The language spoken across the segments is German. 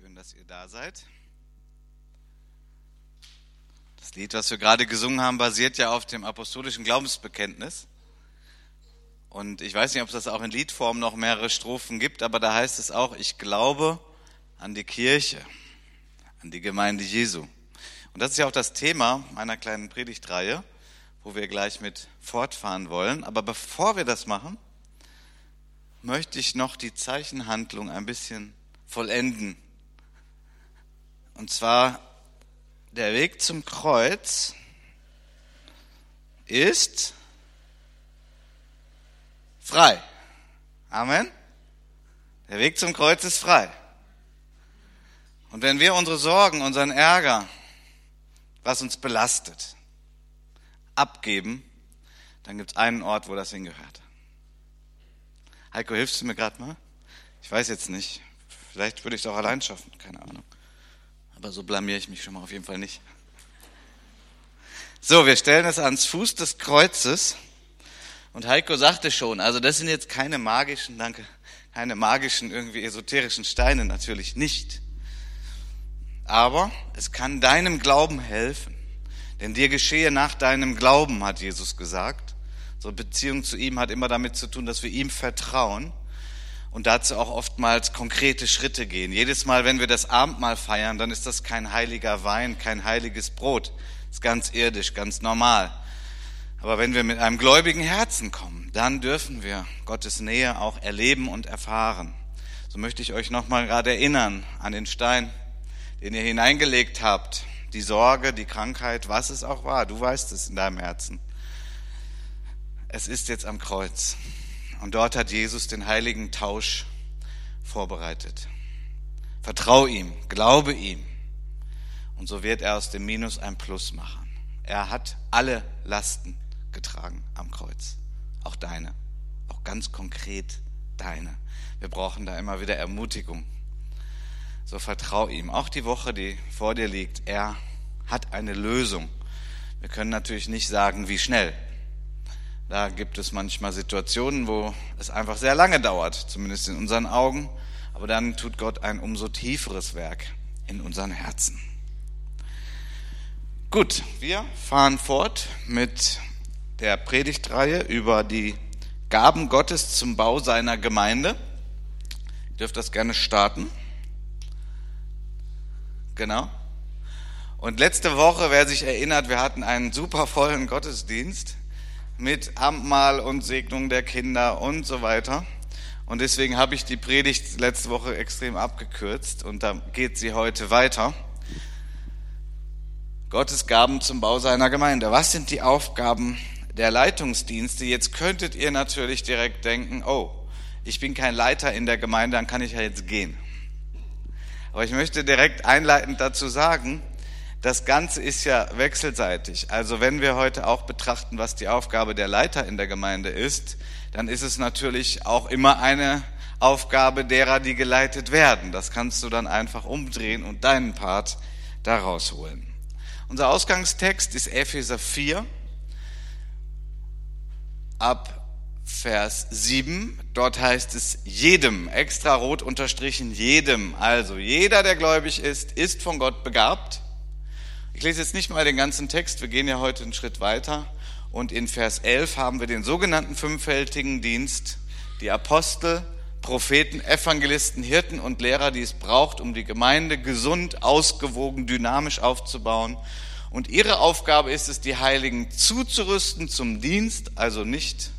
Schön, dass ihr da seid. Das Lied, was wir gerade gesungen haben, basiert ja auf dem apostolischen Glaubensbekenntnis. Und ich weiß nicht, ob es das auch in Liedform noch mehrere Strophen gibt, aber da heißt es auch, ich glaube an die Kirche, an die Gemeinde Jesu. Und das ist ja auch das Thema meiner kleinen Predigtreihe, wo wir gleich mit fortfahren wollen. Aber bevor wir das machen, möchte ich noch die Zeichenhandlung ein bisschen vollenden. Und zwar der Weg zum Kreuz ist frei. Amen. Der Weg zum Kreuz ist frei. Und wenn wir unsere Sorgen, unseren Ärger, was uns belastet, abgeben, dann gibt es einen Ort, wo das hingehört. Heiko, hilfst du mir gerade mal? Ich weiß jetzt nicht. Vielleicht würde ich es auch allein schaffen, keine Ahnung. Aber so blamiere ich mich schon mal auf jeden Fall nicht. So, wir stellen es ans Fuß des Kreuzes. Und Heiko sagte schon, also das sind jetzt keine magischen, danke, keine magischen, irgendwie esoterischen Steine, natürlich nicht. Aber es kann deinem Glauben helfen. Denn dir geschehe nach deinem Glauben, hat Jesus gesagt. So Beziehung zu ihm hat immer damit zu tun, dass wir ihm vertrauen und dazu auch oftmals konkrete Schritte gehen. Jedes Mal, wenn wir das Abendmahl feiern, dann ist das kein heiliger Wein, kein heiliges Brot. Das ist ganz irdisch, ganz normal. Aber wenn wir mit einem gläubigen Herzen kommen, dann dürfen wir Gottes Nähe auch erleben und erfahren. So möchte ich euch nochmal gerade erinnern an den Stein, den ihr hineingelegt habt. Die Sorge, die Krankheit, was es auch war. Du weißt es in deinem Herzen. Es ist jetzt am Kreuz. Und dort hat Jesus den heiligen Tausch vorbereitet. Vertrau ihm, glaube ihm. Und so wird er aus dem Minus ein Plus machen. Er hat alle Lasten getragen am Kreuz. Auch deine. Auch ganz konkret deine. Wir brauchen da immer wieder Ermutigung. So vertrau ihm. Auch die Woche, die vor dir liegt, er hat eine Lösung. Wir können natürlich nicht sagen, wie schnell. Da gibt es manchmal Situationen, wo es einfach sehr lange dauert, zumindest in unseren Augen. Aber dann tut Gott ein umso tieferes Werk in unseren Herzen. Gut, wir fahren fort mit der Predigtreihe über die Gaben Gottes zum Bau seiner Gemeinde. Ihr dürft das gerne starten. Genau. Und letzte Woche, wer sich erinnert, wir hatten einen super vollen Gottesdienst mit Abendmahl und Segnung der Kinder und so weiter. Und deswegen habe ich die Predigt letzte Woche extrem abgekürzt und da geht sie heute weiter. Gottes Gaben zum Bau seiner Gemeinde. Was sind die Aufgaben der Leitungsdienste? Jetzt könntet ihr natürlich direkt denken, oh, ich bin kein Leiter in der Gemeinde, dann kann ich ja jetzt gehen. Aber ich möchte direkt einleitend dazu sagen, das Ganze ist ja wechselseitig. Also wenn wir heute auch betrachten, was die Aufgabe der Leiter in der Gemeinde ist, dann ist es natürlich auch immer eine Aufgabe derer, die geleitet werden. Das kannst du dann einfach umdrehen und deinen Part daraus holen. Unser Ausgangstext ist Epheser 4 ab Vers 7. Dort heißt es jedem, extra rot unterstrichen jedem. Also jeder, der gläubig ist, ist von Gott begabt ich lese jetzt nicht mal den ganzen Text, wir gehen ja heute einen Schritt weiter. Und in Vers 11 haben wir den sogenannten fünffältigen Dienst, die Apostel, Propheten, Evangelisten, Hirten und Lehrer, die es braucht, um die Gemeinde gesund, ausgewogen, dynamisch aufzubauen. Und ihre Aufgabe ist es, die Heiligen zuzurüsten zum Dienst, also nicht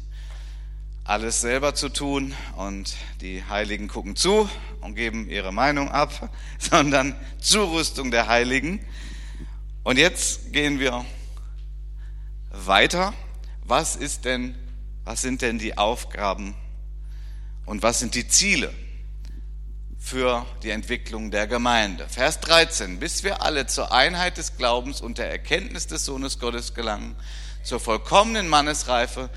alles selber zu tun und die Heiligen gucken zu und geben ihre Meinung ab, sondern Zurüstung der Heiligen. Und jetzt gehen wir weiter. Was ist denn, was sind denn die Aufgaben und was sind die Ziele für die Entwicklung der Gemeinde? Vers 13. Bis wir alle zur Einheit des Glaubens und der Erkenntnis des Sohnes Gottes gelangen, zur vollkommenen Mannesreife,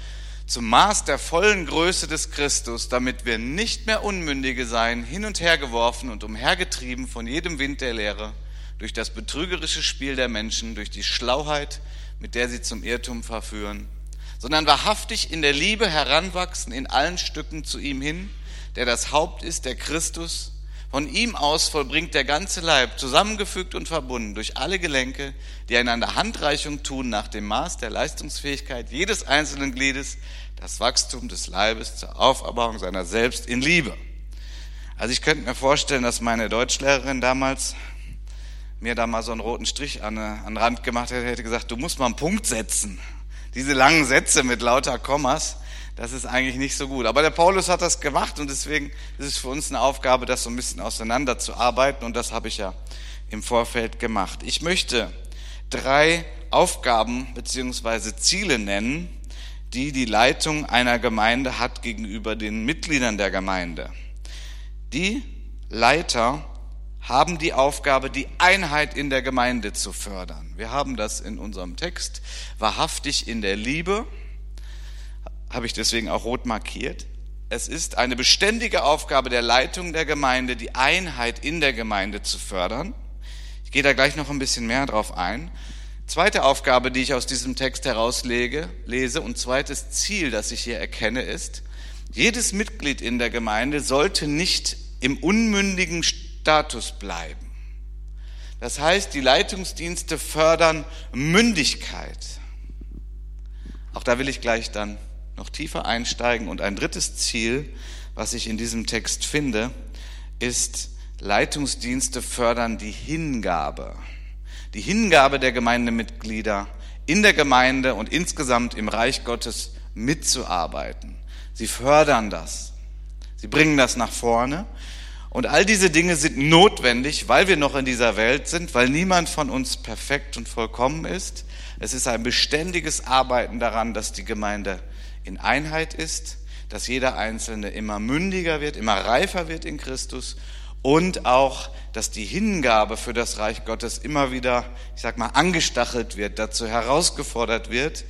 zum Maß der vollen Größe des Christus, damit wir nicht mehr Unmündige seien, hin und her geworfen und umhergetrieben von jedem Wind der Lehre durch das betrügerische Spiel der Menschen, durch die Schlauheit, mit der sie zum Irrtum verführen, sondern wahrhaftig in der Liebe heranwachsen in allen Stücken zu ihm hin, der das Haupt ist, der Christus, Von ihm aus vollbringt der ganze Leib, zusammengefügt und verbunden durch alle Gelenke, die einander Handreichung tun nach dem Maß der Leistungsfähigkeit jedes einzelnen Gliedes, das Wachstum des Leibes zur Auferbauung seiner selbst in Liebe. Also ich könnte mir vorstellen, dass meine Deutschlehrerin damals mir da mal so einen roten Strich an, an den Rand gemacht hätte, hätte gesagt, du musst mal einen Punkt setzen. Diese langen Sätze mit lauter Kommas, das ist eigentlich nicht so gut. Aber der Paulus hat das gemacht und deswegen ist es für uns eine Aufgabe, das so ein bisschen auseinanderzuarbeiten und das habe ich ja im Vorfeld gemacht. Ich möchte drei Aufgaben beziehungsweise Ziele nennen, die die Leitung einer Gemeinde hat gegenüber den Mitgliedern der Gemeinde. Die Leiter haben die Aufgabe, die Einheit in der Gemeinde zu fördern. Wir haben das in unserem Text wahrhaftig in der Liebe habe ich deswegen auch rot markiert. Es ist eine beständige Aufgabe der Leitung der Gemeinde, die Einheit in der Gemeinde zu fördern. Ich gehe da gleich noch ein bisschen mehr drauf ein. Zweite Aufgabe, die ich aus diesem Text herauslege, lese und zweites Ziel, das ich hier erkenne, ist, jedes Mitglied in der Gemeinde sollte nicht im unmündigen Status bleiben. Das heißt, die Leitungsdienste fördern Mündigkeit. Auch da will ich gleich dann noch tiefer einsteigen. Und ein drittes Ziel, was ich in diesem Text finde, ist, Leitungsdienste fördern die Hingabe. Die Hingabe der Gemeindemitglieder in der Gemeinde und insgesamt im Reich Gottes mitzuarbeiten. Sie fördern das. Sie bringen das nach vorne. Und all diese Dinge sind notwendig, weil wir noch in dieser Welt sind, weil niemand von uns perfekt und vollkommen ist. Es ist ein beständiges Arbeiten daran, dass die Gemeinde in Einheit ist, dass jeder Einzelne immer mündiger wird, immer reifer wird in Christus und auch, dass die Hingabe für das Reich Gottes immer wieder, ich sag mal, angestachelt wird, dazu herausgefordert wird,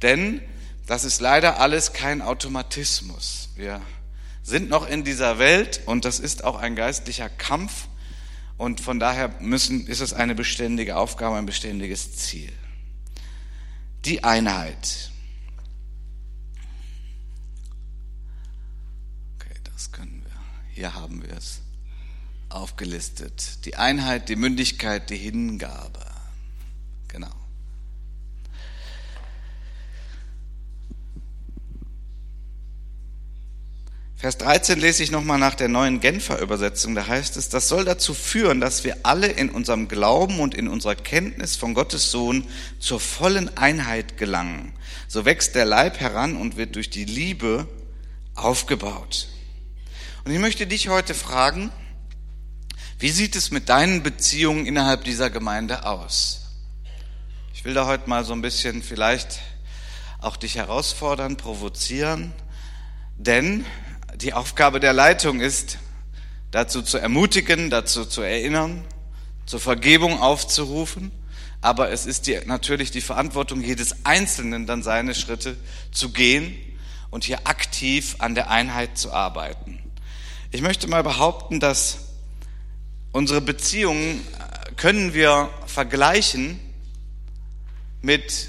denn das ist leider alles kein Automatismus. Wir sind noch in dieser Welt und das ist auch ein geistlicher Kampf und von daher müssen, ist es eine beständige Aufgabe, ein beständiges Ziel. Die Einheit. Hier haben wir es aufgelistet. Die Einheit, die Mündigkeit, die Hingabe. Genau. Vers 13 lese ich nochmal nach der neuen Genfer Übersetzung. Da heißt es, das soll dazu führen, dass wir alle in unserem Glauben und in unserer Kenntnis von Gottes Sohn zur vollen Einheit gelangen. So wächst der Leib heran und wird durch die Liebe aufgebaut. Und ich möchte dich heute fragen, wie sieht es mit deinen Beziehungen innerhalb dieser Gemeinde aus? Ich will da heute mal so ein bisschen vielleicht auch dich herausfordern, provozieren, denn die Aufgabe der Leitung ist, dazu zu ermutigen, dazu zu erinnern, zur Vergebung aufzurufen, aber es ist die, natürlich die Verantwortung jedes Einzelnen, dann seine Schritte zu gehen und hier aktiv an der Einheit zu arbeiten. Ich möchte mal behaupten, dass unsere Beziehungen äh, können wir vergleichen mit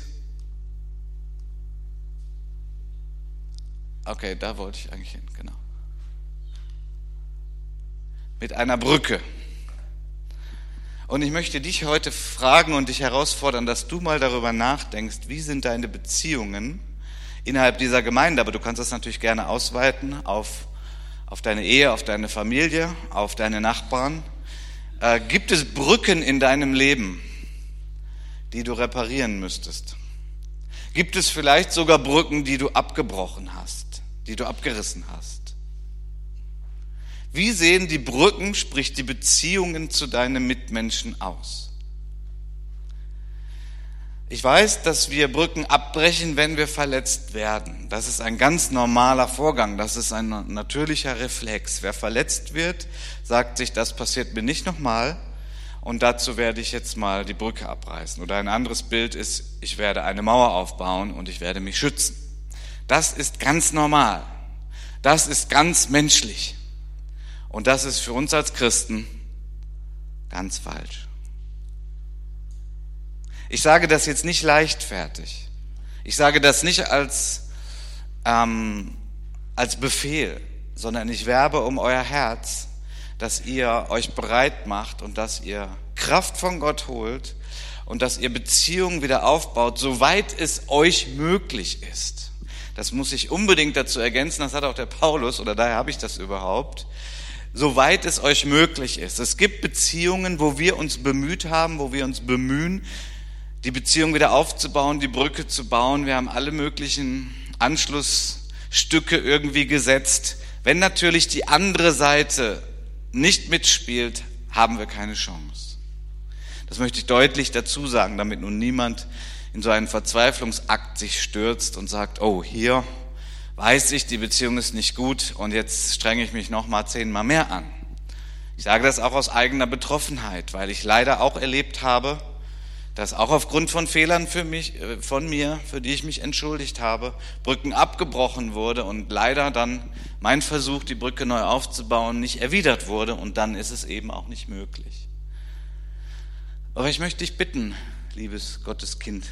Okay, da wollte ich eigentlich hin, genau. Mit einer Brücke. Und ich möchte dich heute fragen und dich herausfordern, dass du mal darüber nachdenkst, wie sind deine Beziehungen innerhalb dieser Gemeinde, aber du kannst das natürlich gerne ausweiten auf auf deine Ehe, auf deine Familie, auf deine Nachbarn? Äh, gibt es Brücken in deinem Leben, die du reparieren müsstest? Gibt es vielleicht sogar Brücken, die du abgebrochen hast, die du abgerissen hast? Wie sehen die Brücken, sprich die Beziehungen zu deinen Mitmenschen aus? Ich weiß, dass wir Brücken abbrechen, wenn wir verletzt werden. Das ist ein ganz normaler Vorgang. Das ist ein natürlicher Reflex. Wer verletzt wird, sagt sich, das passiert mir nicht nochmal. Und dazu werde ich jetzt mal die Brücke abreißen. Oder ein anderes Bild ist, ich werde eine Mauer aufbauen und ich werde mich schützen. Das ist ganz normal. Das ist ganz menschlich. Und das ist für uns als Christen ganz falsch. Ich sage das jetzt nicht leichtfertig. Ich sage das nicht als, ähm, als Befehl, sondern ich werbe um euer Herz, dass ihr euch bereit macht und dass ihr Kraft von Gott holt und dass ihr Beziehungen wieder aufbaut, soweit es euch möglich ist. Das muss ich unbedingt dazu ergänzen, das hat auch der Paulus, oder daher habe ich das überhaupt, soweit es euch möglich ist. Es gibt Beziehungen, wo wir uns bemüht haben, wo wir uns bemühen, die Beziehung wieder aufzubauen, die Brücke zu bauen. Wir haben alle möglichen Anschlussstücke irgendwie gesetzt. Wenn natürlich die andere Seite nicht mitspielt, haben wir keine Chance. Das möchte ich deutlich dazu sagen, damit nun niemand in so einen Verzweiflungsakt sich stürzt und sagt, oh, hier weiß ich, die Beziehung ist nicht gut und jetzt strenge ich mich noch mal zehnmal mehr an. Ich sage das auch aus eigener Betroffenheit, weil ich leider auch erlebt habe, dass auch aufgrund von Fehlern für mich, äh, von mir, für die ich mich entschuldigt habe, Brücken abgebrochen wurde und leider dann mein Versuch, die Brücke neu aufzubauen, nicht erwidert wurde und dann ist es eben auch nicht möglich. Aber ich möchte dich bitten, liebes Gotteskind,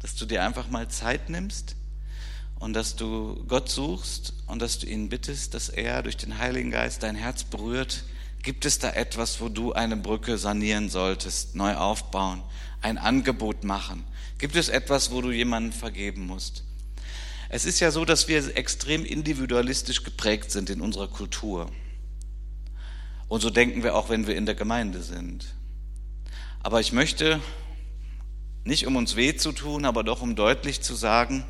dass du dir einfach mal Zeit nimmst und dass du Gott suchst und dass du ihn bittest, dass er durch den Heiligen Geist dein Herz berührt. Gibt es da etwas, wo du eine Brücke sanieren solltest, neu aufbauen, ein Angebot machen? Gibt es etwas, wo du jemanden vergeben musst? Es ist ja so, dass wir extrem individualistisch geprägt sind in unserer Kultur. Und so denken wir auch, wenn wir in der Gemeinde sind. Aber ich möchte, nicht um uns weh zu tun, aber doch um deutlich zu sagen,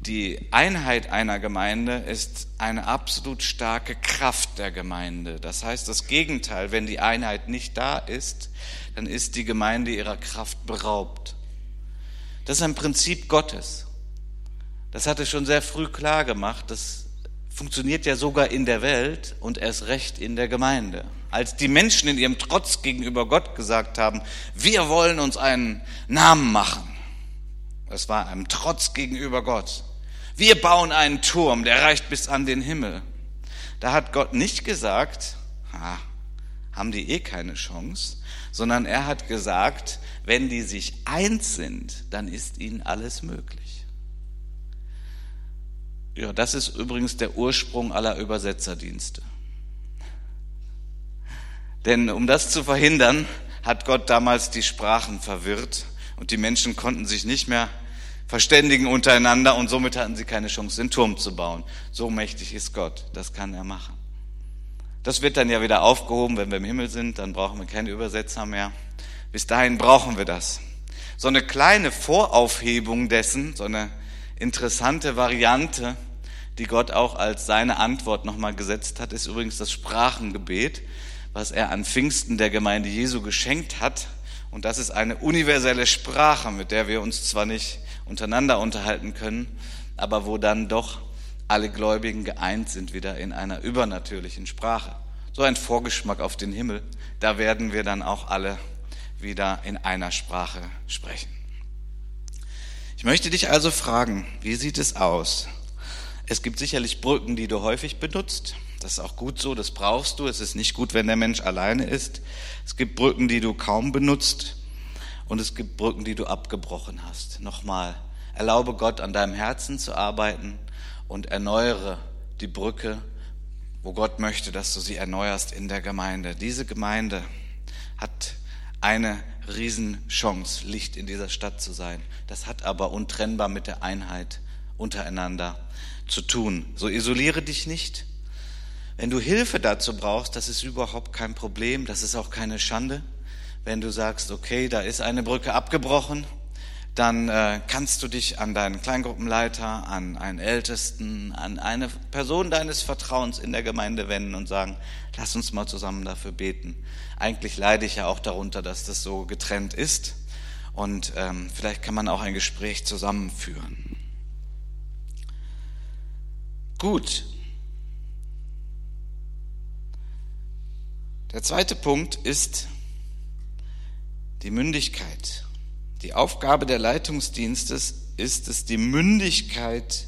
die Einheit einer Gemeinde ist eine absolut starke Kraft der Gemeinde. Das heißt das Gegenteil, wenn die Einheit nicht da ist, dann ist die Gemeinde ihrer Kraft beraubt. Das ist ein Prinzip Gottes. Das hatte schon sehr früh klar gemacht. Das funktioniert ja sogar in der Welt und erst recht in der Gemeinde. Als die Menschen in ihrem Trotz gegenüber Gott gesagt haben, wir wollen uns einen Namen machen. Es war einem Trotz gegenüber Gott. Wir bauen einen Turm, der reicht bis an den Himmel. Da hat Gott nicht gesagt, ha, haben die eh keine Chance, sondern er hat gesagt, wenn die sich eins sind, dann ist ihnen alles möglich. Ja, das ist übrigens der Ursprung aller Übersetzerdienste. Denn um das zu verhindern, hat Gott damals die Sprachen verwirrt und die Menschen konnten sich nicht mehr verständigen untereinander und somit hatten sie keine Chance, den Turm zu bauen. So mächtig ist Gott, das kann er machen. Das wird dann ja wieder aufgehoben, wenn wir im Himmel sind, dann brauchen wir keine Übersetzer mehr. Bis dahin brauchen wir das. So eine kleine Voraufhebung dessen, so eine interessante Variante, die Gott auch als seine Antwort nochmal gesetzt hat, ist übrigens das Sprachengebet, was er an Pfingsten der Gemeinde Jesu geschenkt hat. Und das ist eine universelle Sprache, mit der wir uns zwar nicht untereinander unterhalten können, aber wo dann doch alle Gläubigen geeint sind wieder in einer übernatürlichen Sprache. So ein Vorgeschmack auf den Himmel. Da werden wir dann auch alle wieder in einer Sprache sprechen. Ich möchte dich also fragen, wie sieht es aus? Es gibt sicherlich Brücken, die du häufig benutzt. Das ist auch gut so, das brauchst du. Es ist nicht gut, wenn der Mensch alleine ist. Es gibt Brücken, die du kaum benutzt und es gibt Brücken, die du abgebrochen hast. Nochmal, erlaube Gott an deinem Herzen zu arbeiten und erneuere die Brücke, wo Gott möchte, dass du sie erneuerst in der Gemeinde. Diese Gemeinde hat eine Riesenchance, Licht in dieser Stadt zu sein. Das hat aber untrennbar mit der Einheit untereinander zu tun. So isoliere dich nicht. Wenn du Hilfe dazu brauchst, das ist überhaupt kein Problem, das ist auch keine Schande wenn du sagst, okay, da ist eine Brücke abgebrochen, dann äh, kannst du dich an deinen Kleingruppenleiter, an einen Ältesten, an eine Person deines Vertrauens in der Gemeinde wenden und sagen, lass uns mal zusammen dafür beten. Eigentlich leide ich ja auch darunter, dass das so getrennt ist und ähm, vielleicht kann man auch ein Gespräch zusammenführen. Gut. Der zweite Punkt ist, die Mündigkeit. Die Aufgabe der Leitungsdienstes ist es, die Mündigkeit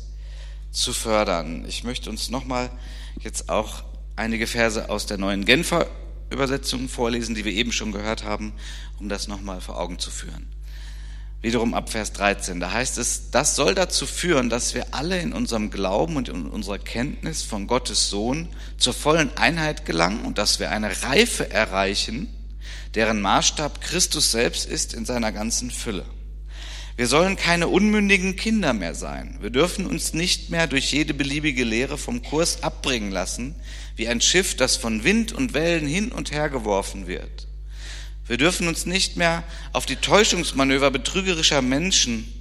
zu fördern. Ich möchte uns nochmal jetzt auch einige Verse aus der neuen Genfer Übersetzung vorlesen, die wir eben schon gehört haben, um das nochmal vor Augen zu führen. wiederum ab Vers 13. Da heißt es, das soll dazu führen, dass wir alle in unserem Glauben und in unserer Kenntnis von Gottes Sohn zur vollen Einheit gelangen und dass wir eine Reife erreichen, deren Maßstab Christus selbst ist in seiner ganzen Fülle. Wir sollen keine unmündigen Kinder mehr sein. Wir dürfen uns nicht mehr durch jede beliebige Lehre vom Kurs abbringen lassen, wie ein Schiff, das von Wind und Wellen hin und her geworfen wird. Wir dürfen uns nicht mehr auf die Täuschungsmanöver betrügerischer Menschen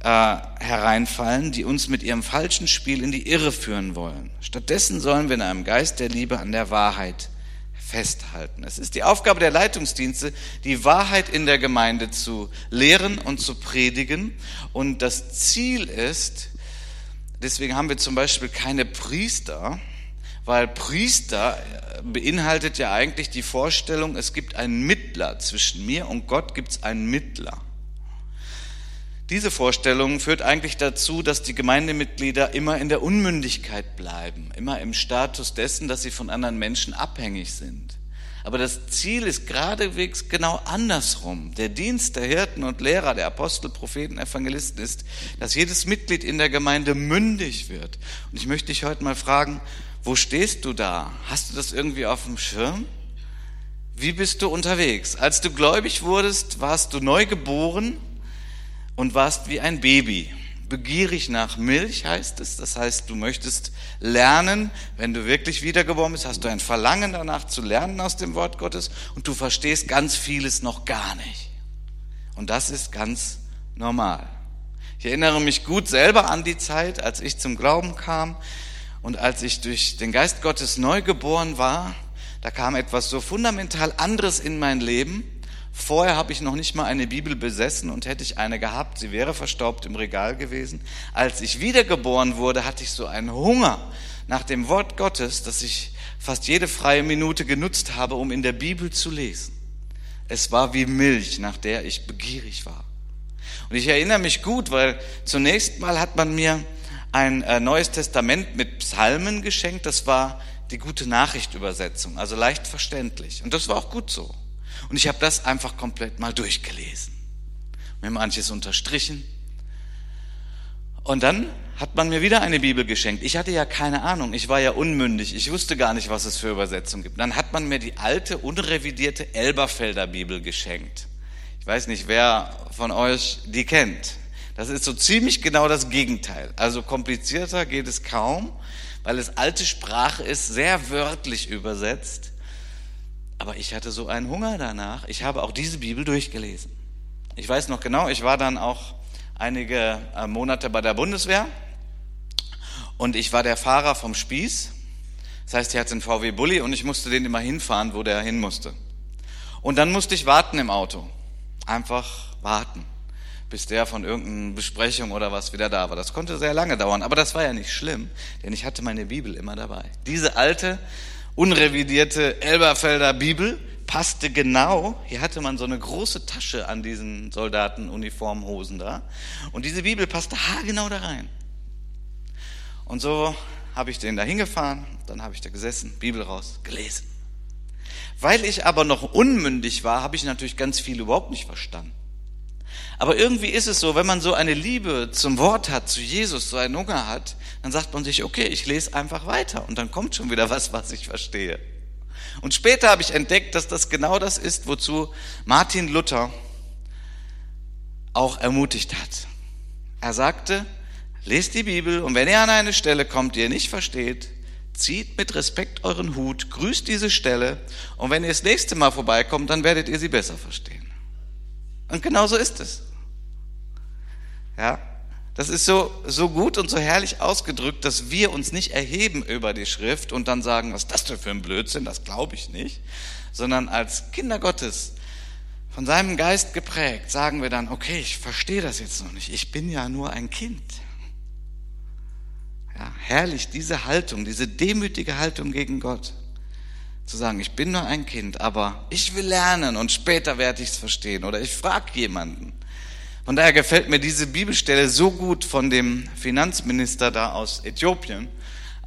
äh, hereinfallen, die uns mit ihrem falschen Spiel in die Irre führen wollen. Stattdessen sollen wir in einem Geist der Liebe an der Wahrheit festhalten. Es ist die Aufgabe der Leitungsdienste, die Wahrheit in der Gemeinde zu lehren und zu predigen. Und das Ziel ist, deswegen haben wir zum Beispiel keine Priester, weil Priester beinhaltet ja eigentlich die Vorstellung, es gibt einen Mittler zwischen mir und Gott, gibt es einen Mittler. Diese Vorstellung führt eigentlich dazu, dass die Gemeindemitglieder immer in der Unmündigkeit bleiben, immer im Status dessen, dass sie von anderen Menschen abhängig sind. Aber das Ziel ist geradewegs genau andersrum. Der Dienst der Hirten und Lehrer, der Apostel, Propheten, Evangelisten ist, dass jedes Mitglied in der Gemeinde mündig wird. Und ich möchte dich heute mal fragen, wo stehst du da? Hast du das irgendwie auf dem Schirm? Wie bist du unterwegs? Als du gläubig wurdest, warst du neu geboren und warst wie ein Baby. Begierig nach Milch heißt es. Das heißt, du möchtest lernen. Wenn du wirklich wiedergeboren bist, hast du ein Verlangen danach zu lernen aus dem Wort Gottes und du verstehst ganz vieles noch gar nicht. Und das ist ganz normal. Ich erinnere mich gut selber an die Zeit, als ich zum Glauben kam und als ich durch den Geist Gottes neu geboren war. Da kam etwas so fundamental anderes in mein Leben Vorher habe ich noch nicht mal eine Bibel besessen und hätte ich eine gehabt, sie wäre verstaubt im Regal gewesen. Als ich wiedergeboren wurde, hatte ich so einen Hunger nach dem Wort Gottes, dass ich fast jede freie Minute genutzt habe, um in der Bibel zu lesen. Es war wie Milch, nach der ich begierig war. Und ich erinnere mich gut, weil zunächst mal hat man mir ein äh, neues Testament mit Psalmen geschenkt. Das war die gute Nachricht Übersetzung, also leicht verständlich. Und das war auch gut so. Und ich habe das einfach komplett mal durchgelesen. Mir manches unterstrichen. Und dann hat man mir wieder eine Bibel geschenkt. Ich hatte ja keine Ahnung, ich war ja unmündig, ich wusste gar nicht, was es für Übersetzungen gibt. Dann hat man mir die alte, unrevidierte Elberfelder Bibel geschenkt. Ich weiß nicht, wer von euch die kennt. Das ist so ziemlich genau das Gegenteil. Also komplizierter geht es kaum, weil es alte Sprache ist, sehr wörtlich übersetzt. Aber ich hatte so einen Hunger danach. Ich habe auch diese Bibel durchgelesen. Ich weiß noch genau, ich war dann auch einige äh, Monate bei der Bundeswehr und ich war der Fahrer vom Spieß. Das heißt, ich hatte einen VW Bulli und ich musste den immer hinfahren, wo der hin musste. Und dann musste ich warten im Auto. Einfach warten, bis der von irgendeiner Besprechung oder was wieder da war. Das konnte sehr lange dauern, aber das war ja nicht schlimm, denn ich hatte meine Bibel immer dabei. Diese alte unrevidierte Elberfelder Bibel passte genau. Hier hatte man so eine große Tasche an diesen Soldatenuniformhosen da. Und diese Bibel passte haargenau da rein. Und so habe ich den da hingefahren, dann habe ich da gesessen, Bibel raus, gelesen. Weil ich aber noch unmündig war, habe ich natürlich ganz viel überhaupt nicht verstanden. Aber irgendwie ist es so, wenn man so eine Liebe zum Wort hat, zu Jesus, so einen Hunger hat, dann sagt man sich, okay, ich lese einfach weiter und dann kommt schon wieder was, was ich verstehe. Und später habe ich entdeckt, dass das genau das ist, wozu Martin Luther auch ermutigt hat. Er sagte, lest die Bibel und wenn ihr an eine Stelle kommt, die ihr nicht versteht, zieht mit Respekt euren Hut, grüßt diese Stelle und wenn ihr das nächste Mal vorbeikommt, dann werdet ihr sie besser verstehen. Und genau so ist es. Ja, das ist so, so gut und so herrlich ausgedrückt, dass wir uns nicht erheben über die Schrift und dann sagen, was ist das denn für ein Blödsinn, das glaube ich nicht, sondern als Kinder Gottes, von seinem Geist geprägt, sagen wir dann, okay, ich verstehe das jetzt noch nicht, ich bin ja nur ein Kind. Ja, herrlich, diese Haltung, diese demütige Haltung gegen Gott zu sagen, ich bin nur ein Kind, aber ich will lernen und später werde ich es verstehen oder ich frage jemanden. Von daher gefällt mir diese Bibelstelle so gut von dem Finanzminister da aus Äthiopien.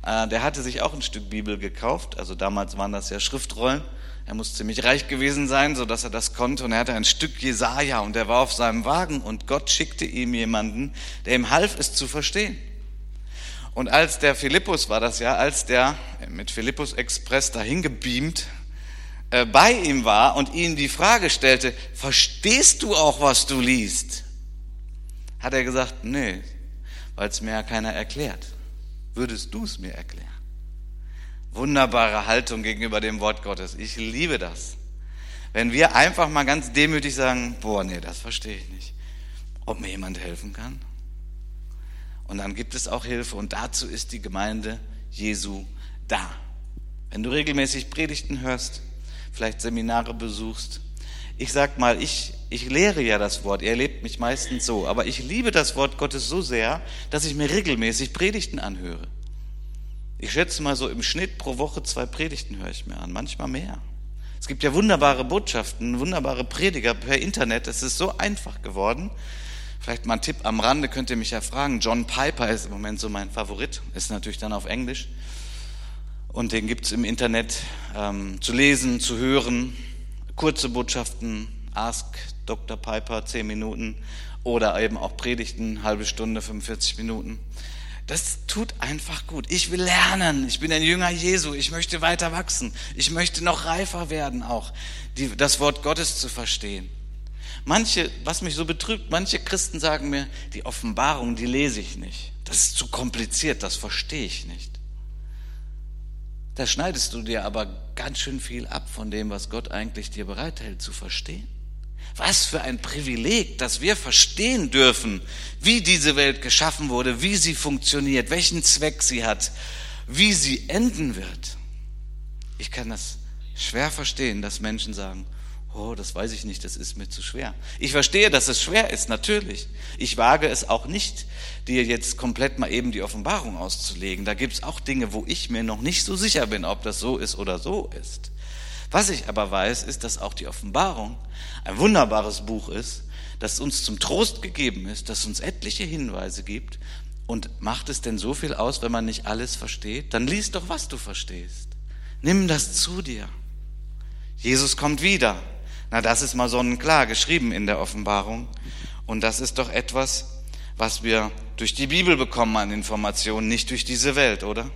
Äh, der hatte sich auch ein Stück Bibel gekauft, also damals waren das ja Schriftrollen. Er muss ziemlich reich gewesen sein, so dass er das konnte. Und er hatte ein Stück Jesaja und er war auf seinem Wagen und Gott schickte ihm jemanden, der ihm half, es zu verstehen. Und als der Philippus war das ja, als der mit Philippus Express dahin gebeamt äh, bei ihm war und ihm die Frage stellte, verstehst du auch, was du liest? Hat er gesagt, nee, weil es mir ja keiner erklärt. Würdest du es mir erklären? Wunderbare Haltung gegenüber dem Wort Gottes. Ich liebe das. Wenn wir einfach mal ganz demütig sagen, boah, nee, das verstehe ich nicht. Ob mir jemand helfen kann? Und dann gibt es auch Hilfe und dazu ist die Gemeinde Jesu da. Wenn du regelmäßig Predigten hörst, vielleicht Seminare besuchst. Ich sag mal, ich, ich lehre ja das Wort, ihr erlebt mich meistens so, aber ich liebe das Wort Gottes so sehr, dass ich mir regelmäßig Predigten anhöre. Ich schätze mal so im Schnitt pro Woche zwei Predigten höre ich mir an, manchmal mehr. Es gibt ja wunderbare Botschaften, wunderbare Prediger per Internet. Es ist so einfach geworden. Vielleicht mal ein Tipp am Rande, könnt ihr mich ja fragen. John Piper ist im Moment so mein Favorit, ist natürlich dann auf Englisch. Und den gibt's im Internet ähm, zu lesen, zu hören. Kurze Botschaften, Ask Dr. Piper, zehn Minuten. Oder eben auch Predigten, halbe Stunde, 45 Minuten. Das tut einfach gut. Ich will lernen. Ich bin ein Jünger Jesu. Ich möchte weiter wachsen. Ich möchte noch reifer werden, auch die, das Wort Gottes zu verstehen. Manche, was mich so betrübt, manche Christen sagen mir, die Offenbarung, die lese ich nicht. Das ist zu kompliziert, das verstehe ich nicht. Da schneidest du dir aber ganz schön viel ab von dem, was Gott eigentlich dir bereithält zu verstehen. Was für ein Privileg, dass wir verstehen dürfen, wie diese Welt geschaffen wurde, wie sie funktioniert, welchen Zweck sie hat, wie sie enden wird. Ich kann das schwer verstehen, dass Menschen sagen, Oh, das weiß ich nicht, das ist mir zu schwer. Ich verstehe, dass es schwer ist, natürlich. Ich wage es auch nicht, dir jetzt komplett mal eben die Offenbarung auszulegen. Da gibt es auch Dinge, wo ich mir noch nicht so sicher bin, ob das so ist oder so ist. Was ich aber weiß, ist, dass auch die Offenbarung ein wunderbares Buch ist, das uns zum Trost gegeben ist, das uns etliche Hinweise gibt. Und macht es denn so viel aus, wenn man nicht alles versteht? Dann liest doch, was du verstehst. Nimm das zu dir. Jesus kommt wieder. Na, das ist mal sonnenklar geschrieben in der Offenbarung. Und das ist doch etwas, was wir durch die Bibel bekommen an Informationen, nicht durch diese Welt, oder?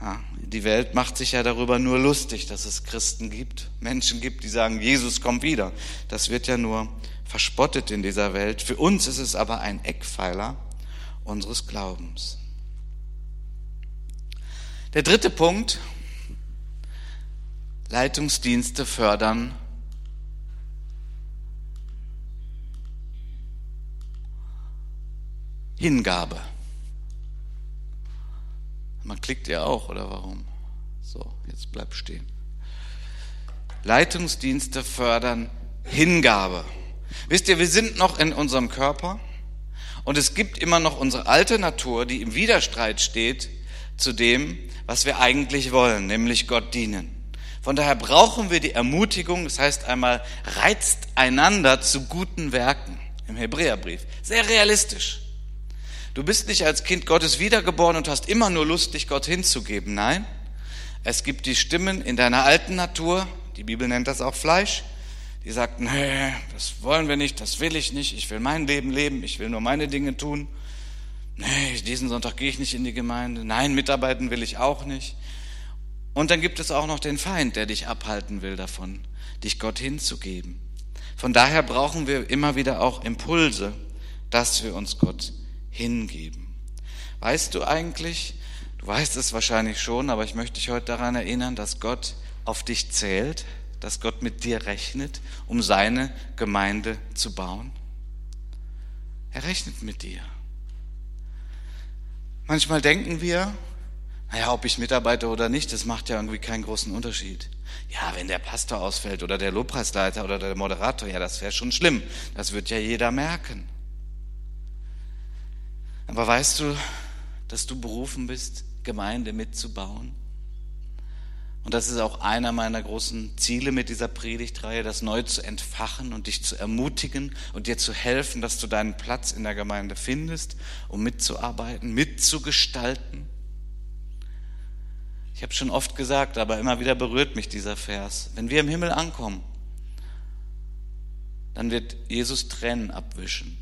Ja, die Welt macht sich ja darüber nur lustig, dass es Christen gibt, Menschen gibt, die sagen, Jesus kommt wieder. Das wird ja nur verspottet in dieser Welt. Für uns ist es aber ein Eckpfeiler unseres Glaubens. Der dritte Punkt, Leitungsdienste fördern. Hingabe. Man klickt ja auch, oder warum? So, jetzt bleib stehen. Leitungsdienste fördern Hingabe. Wisst ihr, wir sind noch in unserem Körper und es gibt immer noch unsere alte Natur, die im Widerstreit steht zu dem, was wir eigentlich wollen, nämlich Gott dienen. Von daher brauchen wir die Ermutigung, das heißt einmal, reizt einander zu guten Werken im Hebräerbrief. Sehr realistisch. Du bist nicht als Kind Gottes wiedergeboren und hast immer nur Lust, dich Gott hinzugeben. Nein, es gibt die Stimmen in deiner alten Natur, die Bibel nennt das auch Fleisch, die sagt, nee, das wollen wir nicht, das will ich nicht, ich will mein Leben leben, ich will nur meine Dinge tun. Nee, diesen Sonntag gehe ich nicht in die Gemeinde. Nein, mitarbeiten will ich auch nicht. Und dann gibt es auch noch den Feind, der dich abhalten will davon, dich Gott hinzugeben. Von daher brauchen wir immer wieder auch Impulse, dass wir uns Gott hingeben. Weißt du eigentlich, du weißt es wahrscheinlich schon, aber ich möchte dich heute daran erinnern, dass Gott auf dich zählt, dass Gott mit dir rechnet, um seine Gemeinde zu bauen? Er rechnet mit dir. Manchmal denken wir, naja, ob ich mitarbeite oder nicht, das macht ja irgendwie keinen großen Unterschied. Ja, wenn der Pastor ausfällt oder der Lobpreisleiter oder der Moderator, ja, das wäre schon schlimm. Das wird ja jeder merken. Aber weißt du, dass du berufen bist, Gemeinde mitzubauen? Und das ist auch einer meiner großen Ziele mit dieser Predigtreihe, das neu zu entfachen und dich zu ermutigen und dir zu helfen, dass du deinen Platz in der Gemeinde findest, um mitzuarbeiten, mitzugestalten. Ich habe schon oft gesagt, aber immer wieder berührt mich dieser Vers. Wenn wir im Himmel ankommen, dann wird Jesus Tränen abwischen.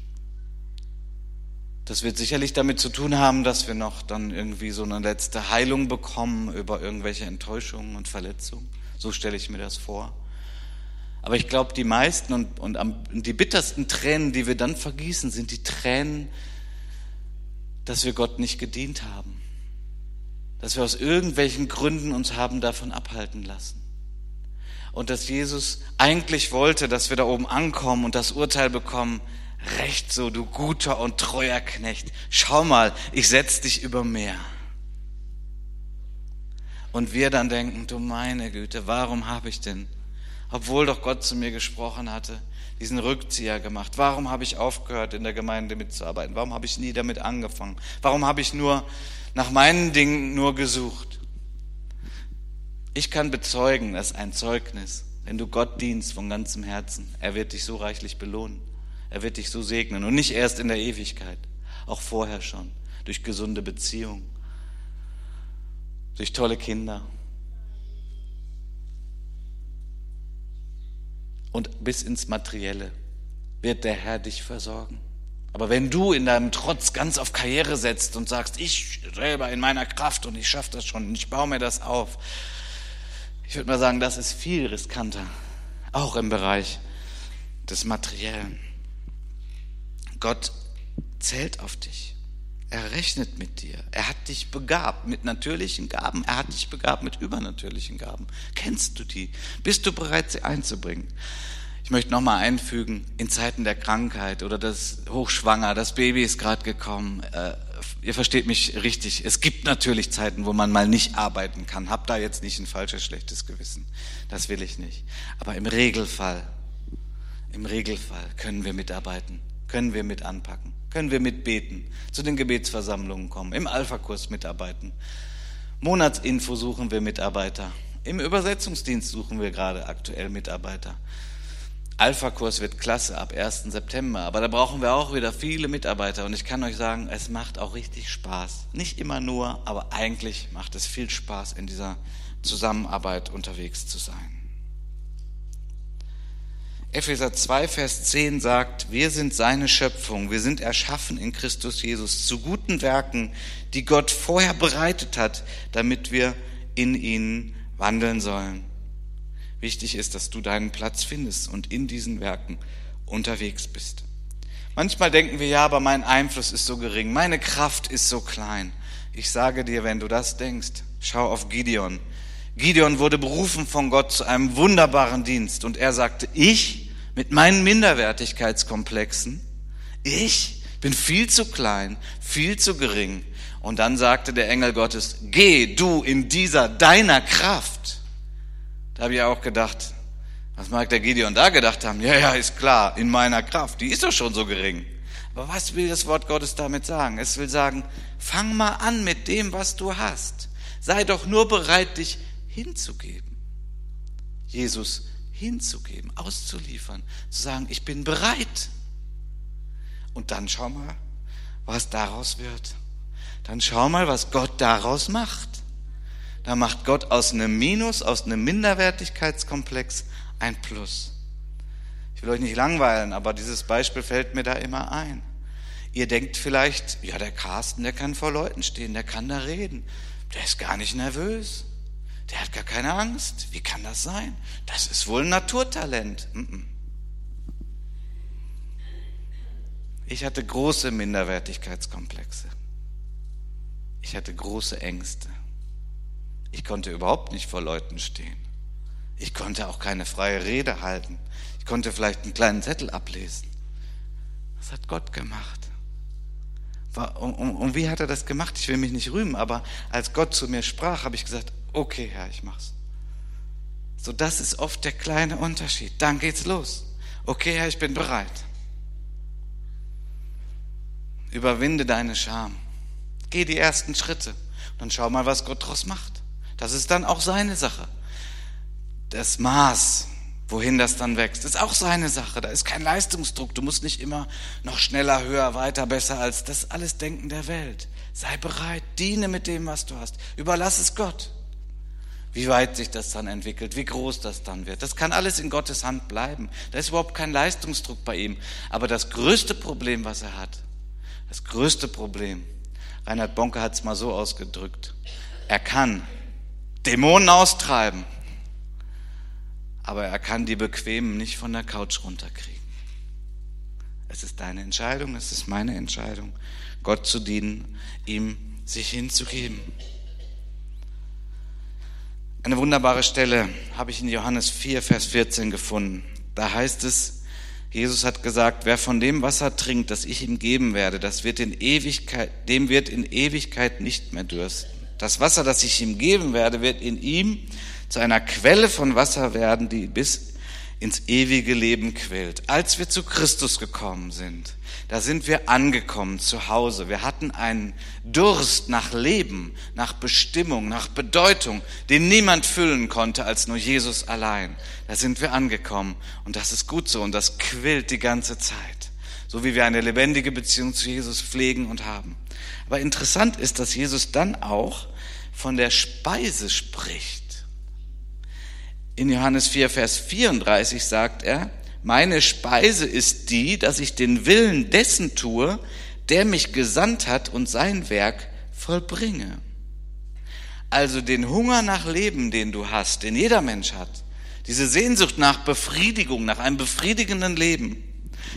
Das wird sicherlich damit zu tun haben, dass wir noch dann irgendwie so eine letzte Heilung bekommen über irgendwelche Enttäuschungen und Verletzungen. So stelle ich mir das vor. Aber ich glaube, die meisten und, und, am, die bittersten Tränen, die wir dann vergießen, sind die Tränen, dass wir Gott nicht gedient haben. Dass wir aus irgendwelchen Gründen uns haben davon abhalten lassen. Und dass Jesus eigentlich wollte, dass wir da oben ankommen und das Urteil bekommen, Recht so, du guter und treuer Knecht. Schau mal, ich setz dich über Meer. Und wir dann denken, du meine Güte, warum habe ich denn, obwohl doch Gott zu mir gesprochen hatte, diesen Rückzieher gemacht? Warum habe ich aufgehört, in der Gemeinde mitzuarbeiten? Warum habe ich nie damit angefangen? Warum habe ich nur nach meinen Dingen nur gesucht? Ich kann bezeugen, dass ein Zeugnis, wenn du Gott dienst von ganzem Herzen, er wird dich so reichlich belohnen. Er wird dich so segnen und nicht erst in der Ewigkeit, auch vorher schon, durch gesunde Beziehungen, durch tolle Kinder. Und bis ins Materielle wird der Herr dich versorgen. Aber wenn du in deinem Trotz ganz auf Karriere setzt und sagst, ich selber in meiner Kraft und ich schaffe das schon und ich baue mir das auf, ich würde mal sagen, das ist viel riskanter, auch im Bereich des Materiellen. Gott zählt auf dich. Er rechnet mit dir. Er hat dich begabt mit natürlichen Gaben. Er hat dich begabt mit übernatürlichen Gaben. Kennst du die? Bist du bereit, sie einzubringen? Ich möchte nochmal einfügen, in Zeiten der Krankheit oder das Hochschwanger, das Baby ist gerade gekommen. Äh, ihr versteht mich richtig. Es gibt natürlich Zeiten, wo man mal nicht arbeiten kann. Hab da jetzt nicht ein falsches, schlechtes Gewissen. Das will ich nicht. Aber im Regelfall, im Regelfall können wir mitarbeiten können wir mit anpacken, können wir mitbeten, zu den Gebetsversammlungen kommen, im Alpha-Kurs mitarbeiten. Monatsinfo suchen wir Mitarbeiter. Im Übersetzungsdienst suchen wir gerade aktuell Mitarbeiter. Alpha-Kurs wird klasse ab 1. September, aber da brauchen wir auch wieder viele Mitarbeiter und ich kann euch sagen, es macht auch richtig Spaß. Nicht immer nur, aber eigentlich macht es viel Spaß, in dieser Zusammenarbeit unterwegs zu sein. Epheser 2, Vers 10 sagt, wir sind seine Schöpfung, wir sind erschaffen in Christus Jesus zu guten Werken, die Gott vorher bereitet hat, damit wir in ihnen wandeln sollen. Wichtig ist, dass du deinen Platz findest und in diesen Werken unterwegs bist. Manchmal denken wir, ja, aber mein Einfluss ist so gering, meine Kraft ist so klein. Ich sage dir, wenn du das denkst, schau auf Gideon. Gideon wurde berufen von Gott zu einem wunderbaren Dienst und er sagte, ich mit meinen Minderwertigkeitskomplexen, ich bin viel zu klein, viel zu gering. Und dann sagte der Engel Gottes, geh du in dieser deiner Kraft. Da habe ich auch gedacht, was mag der Gideon da gedacht haben? Ja, ja, ist klar, in meiner Kraft, die ist doch schon so gering. Aber was will das Wort Gottes damit sagen? Es will sagen, fang mal an mit dem, was du hast. Sei doch nur bereit, dich hinzugeben. Jesus hinzugeben, auszuliefern, zu sagen, ich bin bereit. Und dann schau mal, was daraus wird. Dann schau mal, was Gott daraus macht. Da macht Gott aus einem Minus, aus einem Minderwertigkeitskomplex ein Plus. Ich will euch nicht langweilen, aber dieses Beispiel fällt mir da immer ein. Ihr denkt vielleicht, ja, der Carsten, der kann vor Leuten stehen, der kann da reden. Der ist gar nicht nervös. Der hat gar keine Angst. Wie kann das sein? Das ist wohl ein Naturtalent. Ich hatte große Minderwertigkeitskomplexe. Ich hatte große Ängste. Ich konnte überhaupt nicht vor Leuten stehen. Ich konnte auch keine freie Rede halten. Ich konnte vielleicht einen kleinen Zettel ablesen. Das hat Gott gemacht. Und wie hat er das gemacht? Ich will mich nicht rühmen, aber als Gott zu mir sprach, habe ich gesagt, okay Herr, ich mach's. So, das ist oft der kleine Unterschied. Dann geht's los. Okay Herr, ich bin bereit. Überwinde deine Scham. Geh die ersten Schritte. Dann schau mal, was Gott daraus macht. Das ist dann auch seine Sache. Das Maß, wohin das dann wächst, ist auch seine Sache. Da ist kein Leistungsdruck. Du musst nicht immer noch schneller, höher, weiter, besser als das alles Denken der Welt. Sei bereit, diene mit dem, was du hast. Überlass es Gott. wie weit sich das dann entwickelt, wie groß das dann wird. Das kann alles in Gottes Hand bleiben. Da ist überhaupt kein Leistungsdruck bei ihm. Aber das größte Problem, was er hat, das größte Problem, Reinhard Bonke hat es mal so ausgedrückt, er kann Dämonen austreiben, aber er kann die Bequemen nicht von der Couch runterkriegen. Es ist deine Entscheidung, es ist meine Entscheidung, Gott zu dienen, ihm sich hinzugeben. Eine wunderbare Stelle habe ich in Johannes 4, Vers 14 gefunden. Da heißt es, Jesus hat gesagt, wer von dem Wasser trinkt, das ich ihm geben werde, das wird in Ewigkeit, dem wird in Ewigkeit nicht mehr dürsten. Das Wasser, das ich ihm geben werde, wird in ihm zu einer Quelle von Wasser werden, die bis ins ewige Leben quillt. Als wir zu Christus gekommen sind, da sind wir angekommen zu Hause. Wir hatten einen Durst nach Leben, nach Bestimmung, nach Bedeutung, den niemand füllen konnte als nur Jesus allein. Da sind wir angekommen und das ist gut so und das quillt die ganze Zeit. So wie wir eine lebendige Beziehung zu Jesus pflegen und haben. Aber interessant ist, dass Jesus dann auch von der Speise spricht. In Johannes 4, Vers 34 sagt er, meine Speise ist die, dass ich den Willen dessen tue, der mich gesandt hat und sein Werk vollbringe. Also den Hunger nach Leben, den du hast, den jeder Mensch hat, diese Sehnsucht nach Befriedigung, nach einem befriedigenden Leben,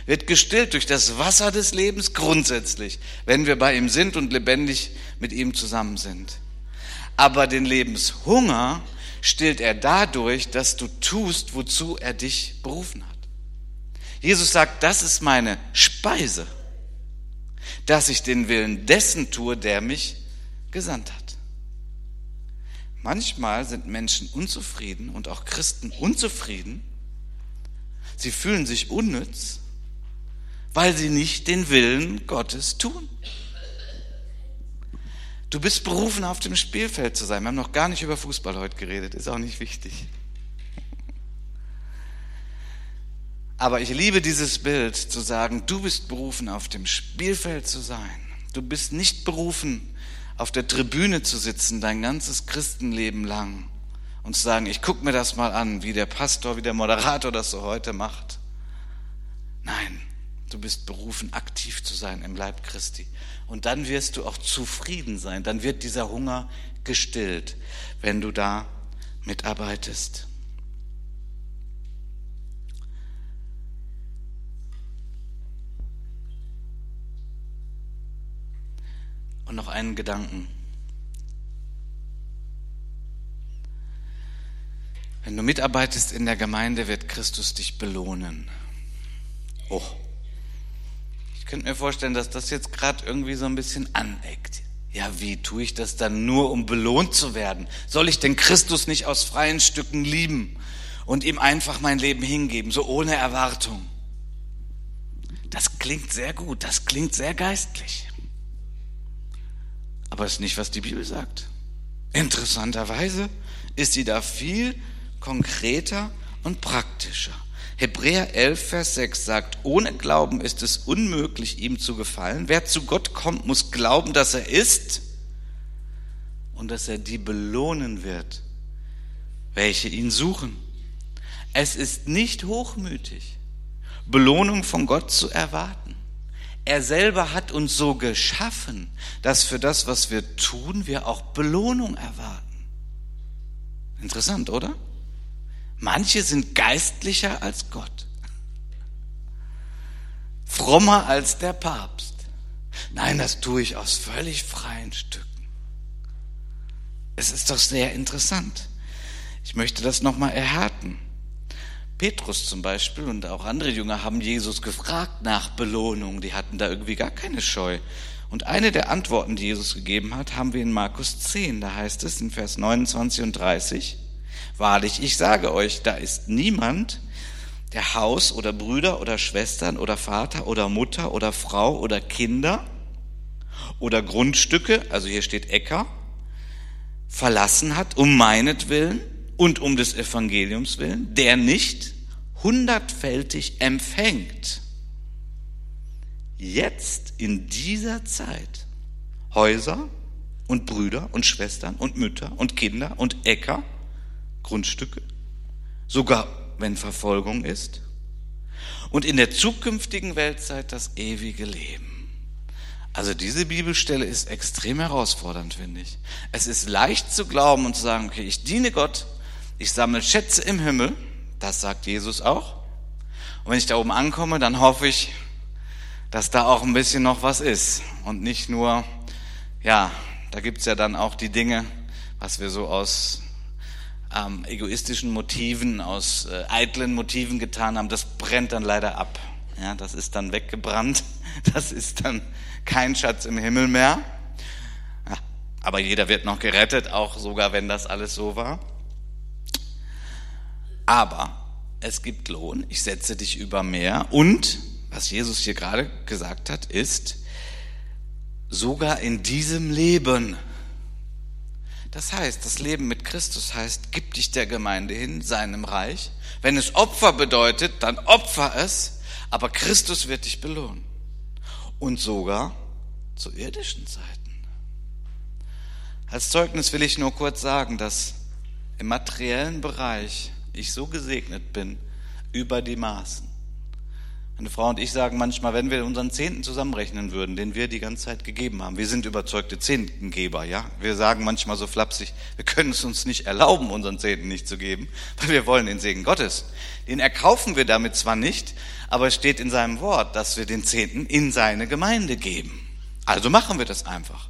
wird gestillt durch das Wasser des Lebens grundsätzlich, wenn wir bei ihm sind und lebendig mit ihm zusammen sind. Aber den Lebenshunger stillt er dadurch, dass du tust, wozu er dich berufen hat. Jesus sagt, das ist meine Speise, dass ich den Willen dessen tue, der mich gesandt hat. Manchmal sind Menschen unzufrieden und auch Christen unzufrieden. Sie fühlen sich unnütz, weil sie nicht den Willen Gottes tun. Du bist berufen, auf dem Spielfeld zu sein. Wir haben noch gar nicht über Fußball heute geredet, ist auch nicht wichtig. Aber ich liebe dieses Bild zu sagen, du bist berufen, auf dem Spielfeld zu sein. Du bist nicht berufen, auf der Tribüne zu sitzen, dein ganzes Christenleben lang und zu sagen, ich gucke mir das mal an, wie der Pastor, wie der Moderator das so heute macht. Nein, du bist berufen, aktiv zu sein im Leib Christi. Und dann wirst du auch zufrieden sein. Dann wird dieser Hunger gestillt, wenn du da mitarbeitest. Und noch einen Gedanken. Wenn du mitarbeitest in der Gemeinde, wird Christus dich belohnen. Oh. Ich könnte mir vorstellen, dass das jetzt gerade irgendwie so ein bisschen aneckt. Ja, wie tue ich das dann nur, um belohnt zu werden? Soll ich den Christus nicht aus freien Stücken lieben und ihm einfach mein Leben hingeben, so ohne Erwartung? Das klingt sehr gut, das klingt sehr geistlich. Aber ist nicht, was die Bibel sagt. Interessanterweise ist sie da viel konkreter und praktischer. Hebräer 11, Vers 6 sagt, ohne Glauben ist es unmöglich, ihm zu gefallen. Wer zu Gott kommt, muss glauben, dass er ist und dass er die belohnen wird, welche ihn suchen. Es ist nicht hochmütig, Belohnung von Gott zu erwarten. Er selber hat uns so geschaffen, dass für das, was wir tun, wir auch Belohnung erwarten. Interessant, oder? Manche sind geistlicher als Gott, frommer als der Papst. Nein, das tue ich aus völlig freien Stücken. Es ist doch sehr interessant. Ich möchte das nochmal erhärten. Petrus zum Beispiel und auch andere Jünger haben Jesus gefragt nach Belohnung. Die hatten da irgendwie gar keine Scheu. Und eine der Antworten, die Jesus gegeben hat, haben wir in Markus 10. Da heißt es in Vers 29 und 30, Wahrlich, ich sage euch, da ist niemand, der Haus oder Brüder oder Schwestern oder Vater oder Mutter oder Frau oder Kinder oder Grundstücke, also hier steht Äcker, verlassen hat, um meinetwillen und um des Evangeliums willen, der nicht hundertfältig empfängt. Jetzt in dieser Zeit Häuser und Brüder und Schwestern und Mütter und Kinder und Äcker Grundstücke, sogar wenn Verfolgung ist, und in der zukünftigen Weltzeit das ewige Leben. Also diese Bibelstelle ist extrem herausfordernd, finde ich. Es ist leicht zu glauben und zu sagen, okay, ich diene Gott, ich sammle Schätze im Himmel, das sagt Jesus auch. Und wenn ich da oben ankomme, dann hoffe ich, dass da auch ein bisschen noch was ist und nicht nur, ja, da gibt's ja dann auch die Dinge, was wir so aus ähm, egoistischen Motiven, aus äh, eitlen Motiven getan haben, das brennt dann leider ab. Ja, das ist dann weggebrannt. Das ist dann kein Schatz im Himmel mehr. Ja, aber jeder wird noch gerettet, auch sogar wenn das alles so war. Aber es gibt Lohn. Ich setze dich über mehr. Und, was Jesus hier gerade gesagt hat, ist, sogar in diesem Leben das heißt, das Leben mit Christus heißt, gib dich der Gemeinde hin, seinem Reich. Wenn es Opfer bedeutet, dann opfer es, aber Christus wird dich belohnen. Und sogar zu irdischen Zeiten. Als Zeugnis will ich nur kurz sagen, dass im materiellen Bereich ich so gesegnet bin über die Maßen. Meine Frau und ich sagen manchmal, wenn wir unseren Zehnten zusammenrechnen würden, den wir die ganze Zeit gegeben haben, wir sind überzeugte Zehntengeber, ja. Wir sagen manchmal so flapsig, wir können es uns nicht erlauben, unseren Zehnten nicht zu geben, weil wir wollen den Segen Gottes. Den erkaufen wir damit zwar nicht, aber es steht in seinem Wort, dass wir den Zehnten in seine Gemeinde geben. Also machen wir das einfach.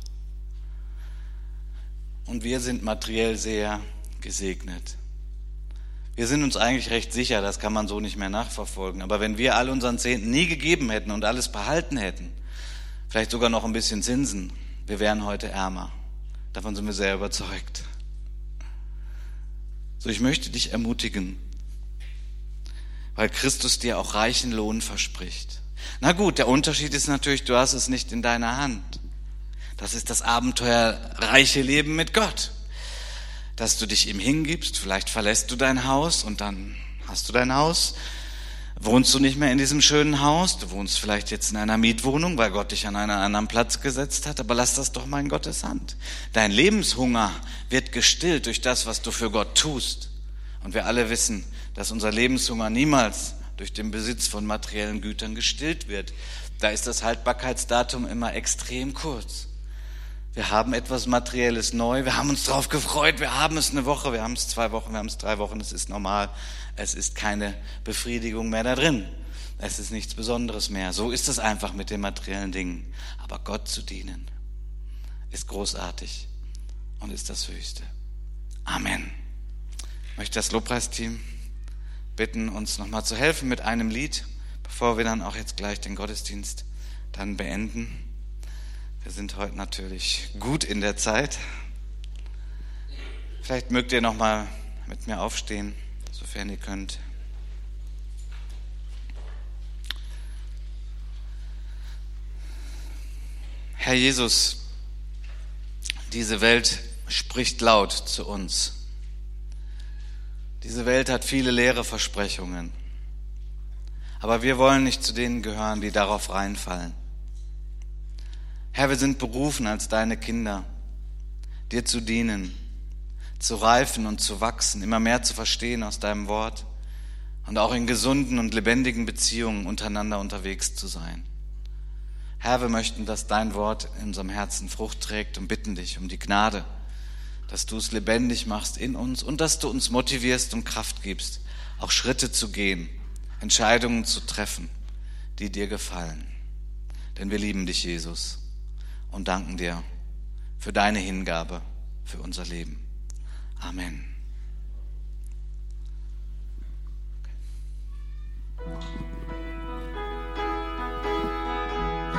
Und wir sind materiell sehr gesegnet. Wir sind uns eigentlich recht sicher, das kann man so nicht mehr nachverfolgen. Aber wenn wir all unseren Zehnten nie gegeben hätten und alles behalten hätten, vielleicht sogar noch ein bisschen Zinsen, wir wären heute ärmer. Davon sind wir sehr überzeugt. So, ich möchte dich ermutigen, weil Christus dir auch reichen Lohn verspricht. Na gut, der Unterschied ist natürlich, du hast es nicht in deiner Hand. Das ist das abenteuerreiche Leben mit Gott dass du dich ihm hingibst. Vielleicht verlässt du dein Haus und dann hast du dein Haus. Wohnst du nicht mehr in diesem schönen Haus? Du wohnst vielleicht jetzt in einer Mietwohnung, weil Gott dich an einen anderen Platz gesetzt hat. Aber lass das doch mal in Gottes Hand. Dein Lebenshunger wird gestillt durch das, was du für Gott tust. Und wir alle wissen, dass unser Lebenshunger niemals durch den Besitz von materiellen Gütern gestillt wird. Da ist das Haltbarkeitsdatum immer extrem kurz. Wir haben etwas Materielles neu. Wir haben uns darauf gefreut. Wir haben es eine Woche, wir haben es zwei Wochen, wir haben es drei Wochen. Es ist normal. Es ist keine Befriedigung mehr da drin. Es ist nichts Besonderes mehr. So ist es einfach mit den materiellen Dingen. Aber Gott zu dienen ist großartig und ist das Höchste. Amen. Ich möchte das Lobpreisteam bitten, uns nochmal zu helfen mit einem Lied, bevor wir dann auch jetzt gleich den Gottesdienst dann beenden. Wir sind heute natürlich gut in der Zeit. Vielleicht mögt ihr noch mal mit mir aufstehen, sofern ihr könnt. Herr Jesus, diese Welt spricht laut zu uns. Diese Welt hat viele leere Versprechungen. Aber wir wollen nicht zu denen gehören, die darauf reinfallen. Herr, wir sind berufen als deine Kinder, dir zu dienen, zu reifen und zu wachsen, immer mehr zu verstehen aus deinem Wort und auch in gesunden und lebendigen Beziehungen untereinander unterwegs zu sein. Herr, wir möchten, dass dein Wort in unserem Herzen Frucht trägt und bitten dich um die Gnade, dass du es lebendig machst in uns und dass du uns motivierst und Kraft gibst, auch Schritte zu gehen, Entscheidungen zu treffen, die dir gefallen. Denn wir lieben dich, Jesus und danken dir für deine Hingabe für unser Leben. Amen. Okay.